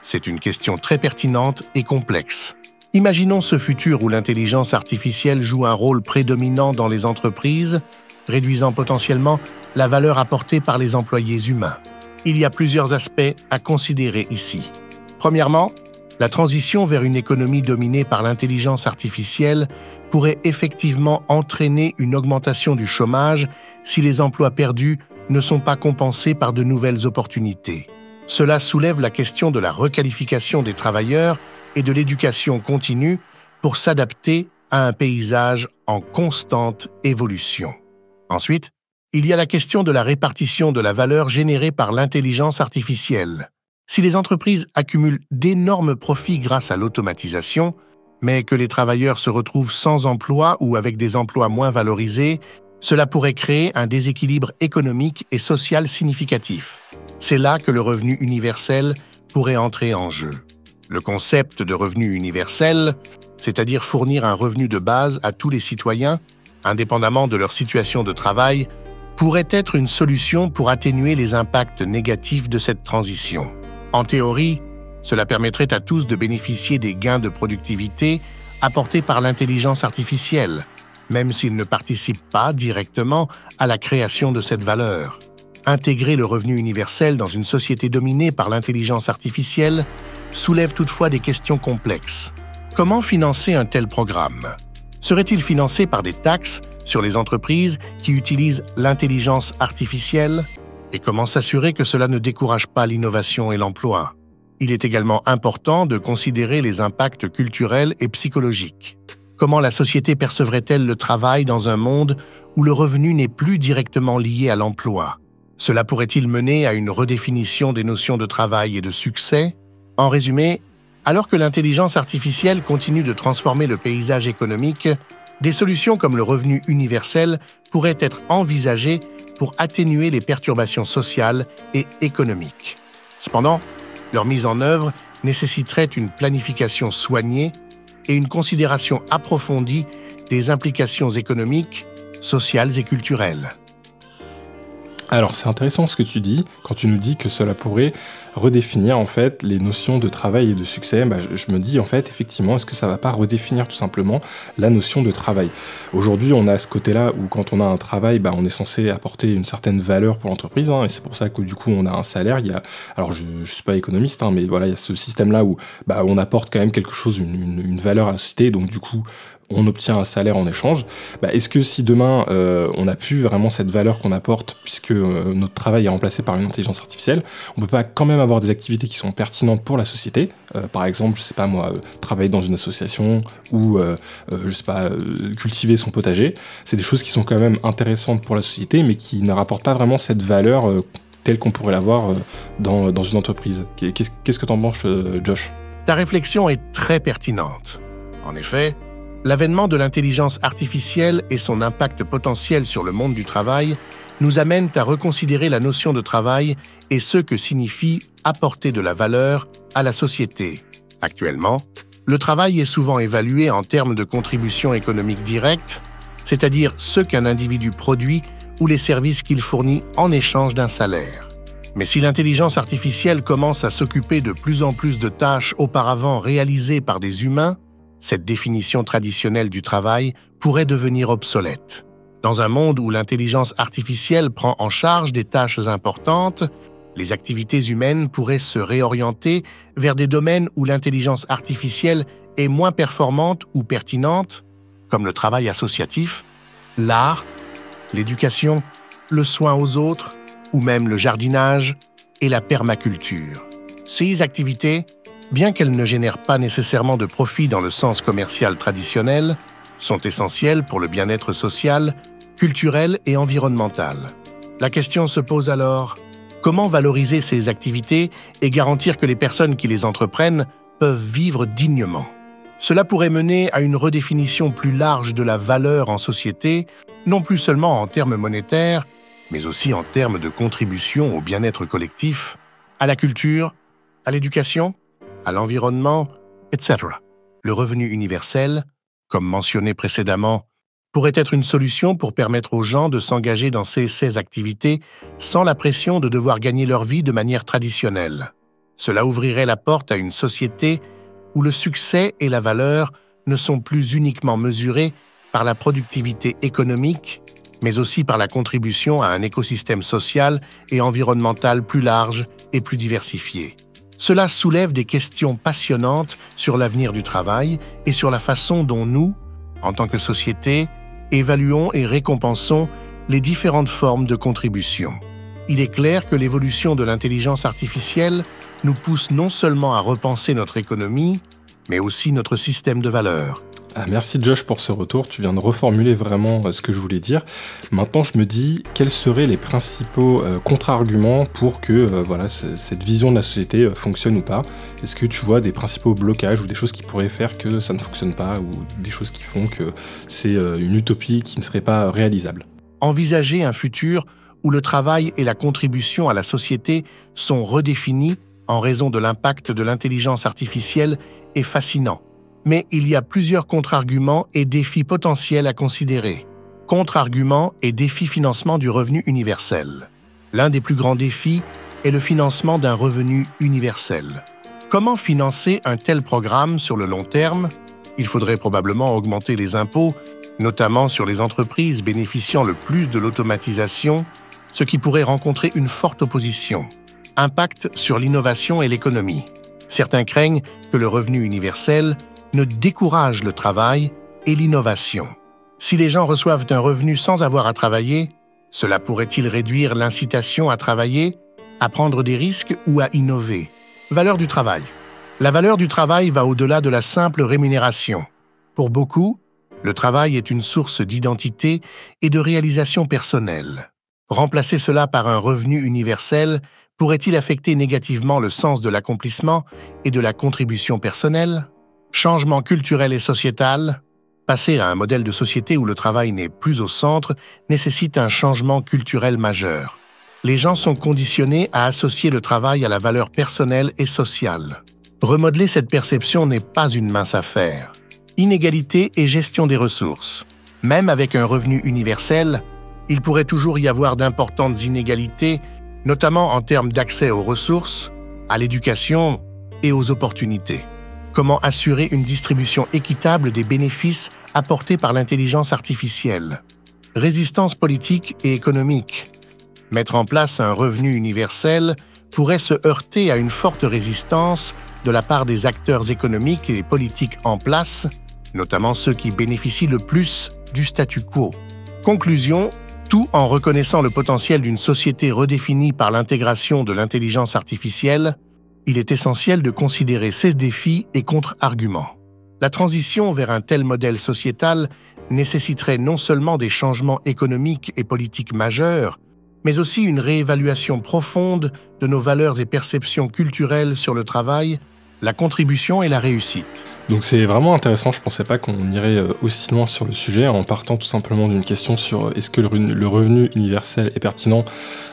Speaker 4: C'est une question très pertinente et complexe. Imaginons ce futur où l'intelligence artificielle joue un rôle prédominant dans les entreprises, réduisant potentiellement la valeur apportée par les employés humains. Il y a plusieurs aspects à considérer ici. Premièrement, la transition vers une économie dominée par l'intelligence artificielle pourrait effectivement entraîner une augmentation du chômage si les emplois perdus ne sont pas compensés par de nouvelles opportunités. Cela soulève la question de la requalification des travailleurs et de l'éducation continue pour s'adapter à un paysage en constante évolution. Ensuite, il y a la question de la répartition de la valeur générée par l'intelligence artificielle. Si les entreprises accumulent d'énormes profits grâce à l'automatisation, mais que les travailleurs se retrouvent sans emploi ou avec des emplois moins valorisés, cela pourrait créer un déséquilibre économique et social significatif. C'est là que le revenu universel pourrait entrer en jeu. Le concept de revenu universel, c'est-à-dire fournir un revenu de base à tous les citoyens, indépendamment de leur situation de travail, pourrait être une solution pour atténuer les impacts négatifs de cette transition. En théorie, cela permettrait à tous de bénéficier des gains de productivité apportés par l'intelligence artificielle, même s'ils ne participent pas directement à la création de cette valeur. Intégrer le revenu universel dans une société dominée par l'intelligence artificielle soulève toutefois des questions complexes. Comment financer un tel programme? Serait-il financé par des taxes sur les entreprises qui utilisent l'intelligence artificielle? Et comment s'assurer que cela ne décourage pas l'innovation et l'emploi? Il est également important de considérer les impacts culturels et psychologiques. Comment la société percevrait-elle le travail dans un monde où le revenu n'est plus directement lié à l'emploi? Cela pourrait-il mener à une redéfinition des notions de travail et de succès? En résumé, alors que l'intelligence artificielle continue de transformer le paysage économique, des solutions comme le revenu universel pourraient être envisagées pour atténuer les perturbations sociales et économiques. Cependant, leur mise en œuvre nécessiterait une planification soignée et une considération approfondie des implications économiques, sociales et culturelles.
Speaker 1: Alors c'est intéressant ce que tu dis quand tu nous dis que cela pourrait redéfinir en fait les notions de travail et de succès. Bah, je, me dis en fait effectivement est-ce que ça va pas redéfinir tout simplement la notion de travail? Aujourd'hui on a ce côté-là où quand on a un travail, bah, on est censé apporter une certaine valeur pour l'entreprise hein, et c'est pour ça que du coup on a un salaire. Il y a, alors je, je suis pas économiste hein, mais voilà il y a ce système-là où bah, on apporte quand même quelque chose, une, une valeur à la société donc du coup on obtient un salaire en échange. Bah, est-ce que si demain euh, on n'a plus vraiment cette valeur qu'on apporte puisque euh, notre travail est remplacé par une intelligence artificielle, on peut pas quand même avoir des activités qui sont pertinentes pour la société. Euh, par exemple, je sais pas moi, travailler dans une association ou je sais pas cultiver son potager. C'est des choses qui sont quand même intéressantes pour la société, mais qui ne rapportent pas vraiment cette valeur telle qu'on pourrait l'avoir dans, dans une entreprise. Qu'est-ce que t'en penses, Josh?
Speaker 4: Ta réflexion est très pertinente. En effet, l'avènement de l'intelligence artificielle et son impact potentiel sur le monde du travail nous amènent à reconsidérer la notion de travail et ce que signifie apporter de la valeur à la société. Actuellement, le travail est souvent évalué en termes de contribution économique directe, c'est-à-dire ce qu'un individu produit ou les services qu'il fournit en échange d'un salaire. Mais si l'intelligence artificielle commence à s'occuper de plus en plus de tâches auparavant réalisées par des humains, cette définition traditionnelle du travail pourrait devenir obsolète. Dans un monde où l'intelligence artificielle prend en charge des tâches importantes, les activités humaines pourraient se réorienter vers des domaines où l'intelligence artificielle est moins performante ou pertinente, comme le travail associatif, l'art, l'éducation, le soin aux autres ou même le jardinage et la permaculture. Ces activités, bien qu'elles ne génèrent pas nécessairement de profit dans le sens commercial traditionnel, sont essentielles pour le bien-être social, culturel et environnemental. La question se pose alors, comment valoriser ces activités et garantir que les personnes qui les entreprennent peuvent vivre dignement? Cela pourrait mener à une redéfinition plus large de la valeur en société, non plus seulement en termes monétaires, mais aussi en termes de contribution au bien-être collectif, à la culture, à l'éducation, à l'environnement, etc. Le revenu universel, comme mentionné précédemment, pourrait être une solution pour permettre aux gens de s'engager dans ces, ces activités sans la pression de devoir gagner leur vie de manière traditionnelle. Cela ouvrirait la porte à une société où le succès et la valeur ne sont plus uniquement mesurés par la productivité économique, mais aussi par la contribution à un écosystème social et environnemental plus large et plus diversifié. Cela soulève des questions passionnantes sur l'avenir du travail et sur la façon dont nous, en tant que société, évaluons et récompensons les différentes formes de contribution. Il est clair que l'évolution de l'intelligence artificielle nous pousse non seulement à repenser notre économie, mais aussi notre système de valeurs.
Speaker 1: Ah, merci Josh pour ce retour, tu viens de reformuler vraiment euh, ce que je voulais dire. Maintenant je me dis quels seraient les principaux euh, contre-arguments pour que euh, voilà, cette vision de la société fonctionne ou pas? Est-ce que tu vois des principaux blocages ou des choses qui pourraient faire que ça ne fonctionne pas ou des choses qui font que c'est une utopie qui ne serait pas réalisable?
Speaker 4: Envisager un futur où le travail et la contribution à la société sont redéfinis en raison de l'impact de l'intelligence artificielle est fascinant mais il y a plusieurs contre-arguments et défis potentiels à considérer. Contre-arguments et défis financement du revenu universel. L'un des plus grands défis est le financement d'un revenu universel. Comment financer un tel programme sur le long terme? Il faudrait probablement augmenter les impôts, notamment sur les entreprises bénéficiant le plus de l'automatisation, ce qui pourrait rencontrer une forte opposition. Impact sur l'innovation et l'économie. Certains craignent que le revenu universel ne décourage le travail et l'innovation. Si les gens reçoivent un revenu sans avoir à travailler, cela pourrait-il réduire l'incitation à travailler, à prendre des risques ou à innover? Valeur du travail. La valeur du travail va au-delà de la simple rémunération. Pour beaucoup, le travail est une source d'identité et de réalisation personnelle. Remplacer cela par un revenu universel pourrait-il affecter négativement le sens de l'accomplissement et de la contribution personnelle? Changement culturel et sociétal, passer à un modèle de société où le travail n'est plus au centre nécessite un changement culturel majeur. Les gens sont conditionnés à associer le travail à la valeur personnelle et sociale. Remodeler cette perception n'est pas une mince affaire. Inégalité et gestion des ressources. Même avec un revenu universel, il pourrait toujours y avoir d'importantes inégalités, notamment en termes d'accès aux ressources, à l'éducation et aux opportunités. Comment assurer une distribution équitable des bénéfices apportés par l'intelligence artificielle Résistance politique et économique. Mettre en place un revenu universel pourrait se heurter à une forte résistance de la part des acteurs économiques et politiques en place, notamment ceux qui bénéficient le plus du statu quo. Conclusion, tout en reconnaissant le potentiel d'une société redéfinie par l'intégration de l'intelligence artificielle, il est essentiel de considérer ces défis et contre-arguments. La transition vers un tel modèle sociétal nécessiterait non seulement des changements économiques et politiques majeurs, mais aussi une réévaluation profonde de nos valeurs et perceptions culturelles sur le travail, la contribution et la réussite.
Speaker 1: Donc c'est vraiment intéressant, je pensais pas qu'on irait euh, aussi loin sur le sujet en partant tout simplement d'une question sur euh, est-ce que le revenu universel est pertinent?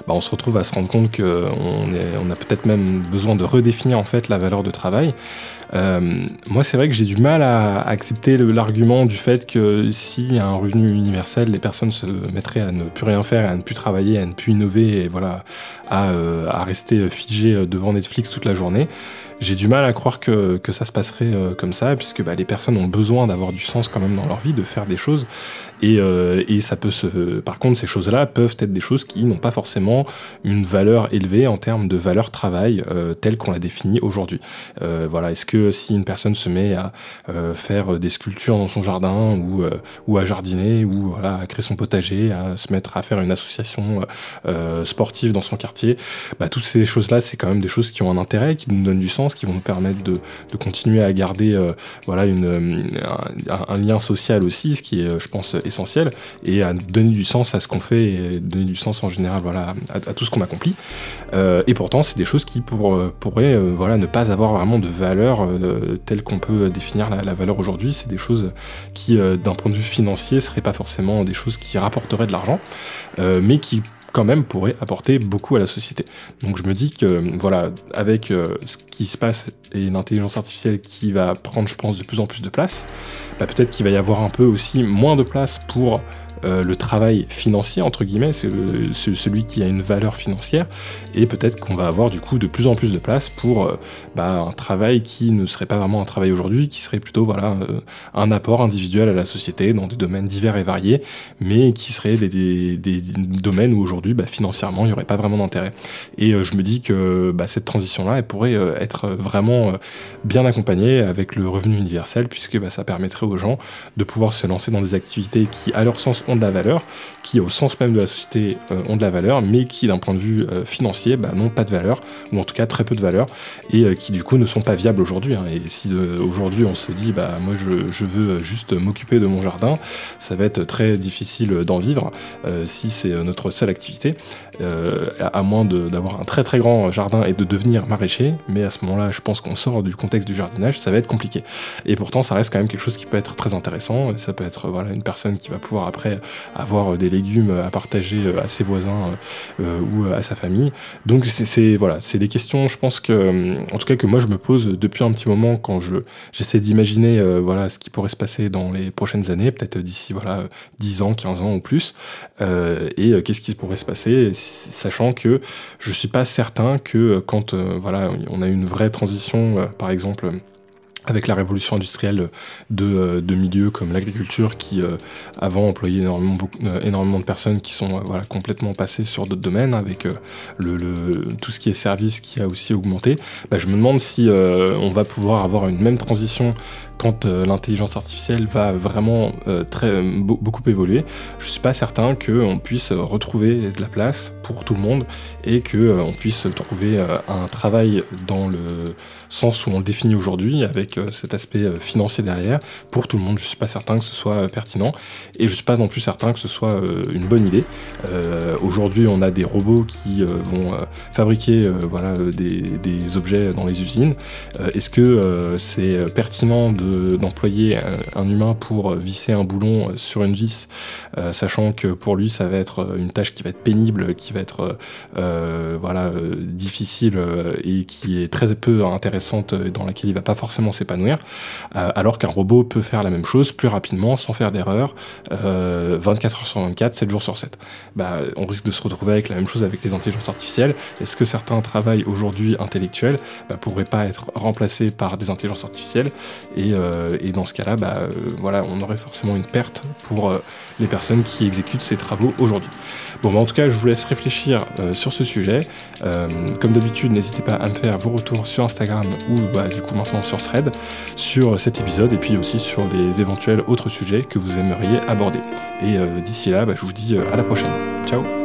Speaker 1: Bah, On se retrouve à se rendre compte qu'on on a peut-être même besoin de redéfinir en fait la valeur de travail. Euh, moi c'est vrai que j'ai du mal à, accepter l'argument du fait que si y a un revenu universel, les personnes se mettraient à ne plus rien faire, à ne plus travailler, à ne plus innover et voilà, à, à rester figées devant Netflix toute la journée j'ai du mal à croire que, que ça se passerait euh, comme ça, puisque bah, les personnes ont besoin d'avoir du sens quand même dans leur vie, de faire des choses. Et, euh, et ça peut se. Par contre, ces choses-là peuvent être des choses qui n'ont pas forcément une valeur élevée en termes de valeur travail euh, telle qu'on la définit aujourd'hui. Voilà, est-ce que si une personne se met à faire des sculptures dans son jardin ou ou à jardiner ou voilà à créer son potager, à se mettre à faire une association sportive dans son quartier, bah, toutes ces choses-là, c'est quand même des choses qui ont un intérêt, qui nous donnent du sens, qui vont nous permettre de, continuer à garder voilà une un, un, lien social aussi, ce qui est, je pense, essentiel et à donner du sens à ce qu'on fait et donner du sens en général voilà, à, tout ce qu'on accomplit. Euh, et pourtant, c'est des choses qui pour, euh, pourraient euh, voilà, ne pas avoir vraiment de valeur telle qu'on peut définir la, valeur aujourd'hui. C'est des choses qui, d'un point de vue financier, seraient pas forcément des choses qui rapporteraient de l'argent, mais qui quand même pourraient apporter beaucoup à la société. Donc je me dis que voilà, avec ce qui se passe et l'intelligence artificielle qui va prendre, je pense, de plus en plus de place, bah, peut-être qu'il va y avoir un peu aussi moins de place pour euh, le travail financier, entre guillemets, c'est celui qui a une valeur financière, et peut-être qu'on va avoir du coup de plus en plus de place pour euh, bah, un travail qui ne serait pas vraiment un travail aujourd'hui, qui serait plutôt voilà euh, un apport individuel à la société dans des domaines divers et variés, mais qui seraient des, domaines où aujourd'hui bah, financièrement il n'y aurait pas vraiment d'intérêt. Et je me dis que bah, cette transition-là, elle pourrait être vraiment bien accompagnée avec le revenu universel, puisque ça permettrait aux gens de pouvoir se lancer dans des activités qui, à leur sens, ont de la valeur, qui au sens même de la société euh, ont de la valeur, mais qui d'un point de vue euh, financier bah, n'ont pas de valeur, ou en tout cas très peu de valeur, et euh, qui du coup ne sont pas viables aujourd'hui. Hein. Et si aujourd'hui on se dit bah moi je, je veux juste m'occuper de mon jardin, ça va être très difficile d'en vivre si c'est notre seule activité, à moins d'avoir un très très grand jardin et de devenir maraîcher, mais à ce moment-là je pense qu'on sort du contexte du jardinage, ça va être compliqué. Et pourtant ça reste quand même quelque chose qui peut être très intéressant, ça peut être voilà une personne qui va pouvoir après avoir des légumes à partager à ses voisins euh, ou à sa famille. Donc c'est voilà, c'est des questions, je pense que, en tout cas que moi je me pose depuis un petit moment quand je j'essaie d'imaginer euh, voilà ce qui pourrait se passer dans les prochaines années, peut-être d'ici voilà 10 ans, 15 ans ou plus, euh, et qu'est-ce qui pourrait se passer, sachant que je suis pas certain que quand voilà on a une vraie transition, par exemple avec la révolution industrielle de, euh, de milieux comme l'agriculture qui euh, avant employait énormément, euh, énormément de personnes qui sont voilà, complètement passées sur d'autres domaines avec le, le, tout ce qui est service qui a aussi augmenté, bah, je me demande si on va pouvoir avoir une même transition quand l'intelligence artificielle va vraiment très, beaucoup évoluer. Je suis pas certain qu'on puisse retrouver de la place pour tout le monde et qu'on puisse trouver un travail dans le sens où on le définit aujourd'hui, avec euh, cet aspect euh, financier derrière, pour tout le monde. Je suis pas certain que ce soit euh, pertinent, et je suis pas non plus certain que ce soit une bonne idée. aujourd'hui, on a des robots qui vont fabriquer voilà, des, des, objets dans les usines. Est-ce que c'est pertinent d'employer un, humain pour visser un boulon sur une vis, sachant que pour lui, ça va être une tâche qui va être pénible, qui va être voilà, difficile et qui est très peu intéressante dans laquelle il va pas forcément s'épanouir, euh, alors qu'un robot peut faire la même chose plus rapidement, sans faire d'erreur, 24 euh, heures sur 24, 7 jours sur 7. Bah, on risque de se retrouver avec la même chose avec les intelligences artificielles. Est-ce que certains travails aujourd'hui intellectuels? Bah, pourraient pas être remplacés par des intelligences artificielles et, euh, dans ce cas-là, bah, on aurait forcément une perte pour les personnes qui exécutent ces travaux aujourd'hui. Bon, bah, en tout cas, je vous laisse réfléchir euh, sur ce sujet. Euh, comme d'habitude, n'hésitez pas à me faire vos retours sur Instagram ou bah, du coup maintenant sur Thread sur cet épisode et puis aussi sur les éventuels autres sujets que vous aimeriez aborder. Et euh, d'ici là, bah, je vous dis à la prochaine. Ciao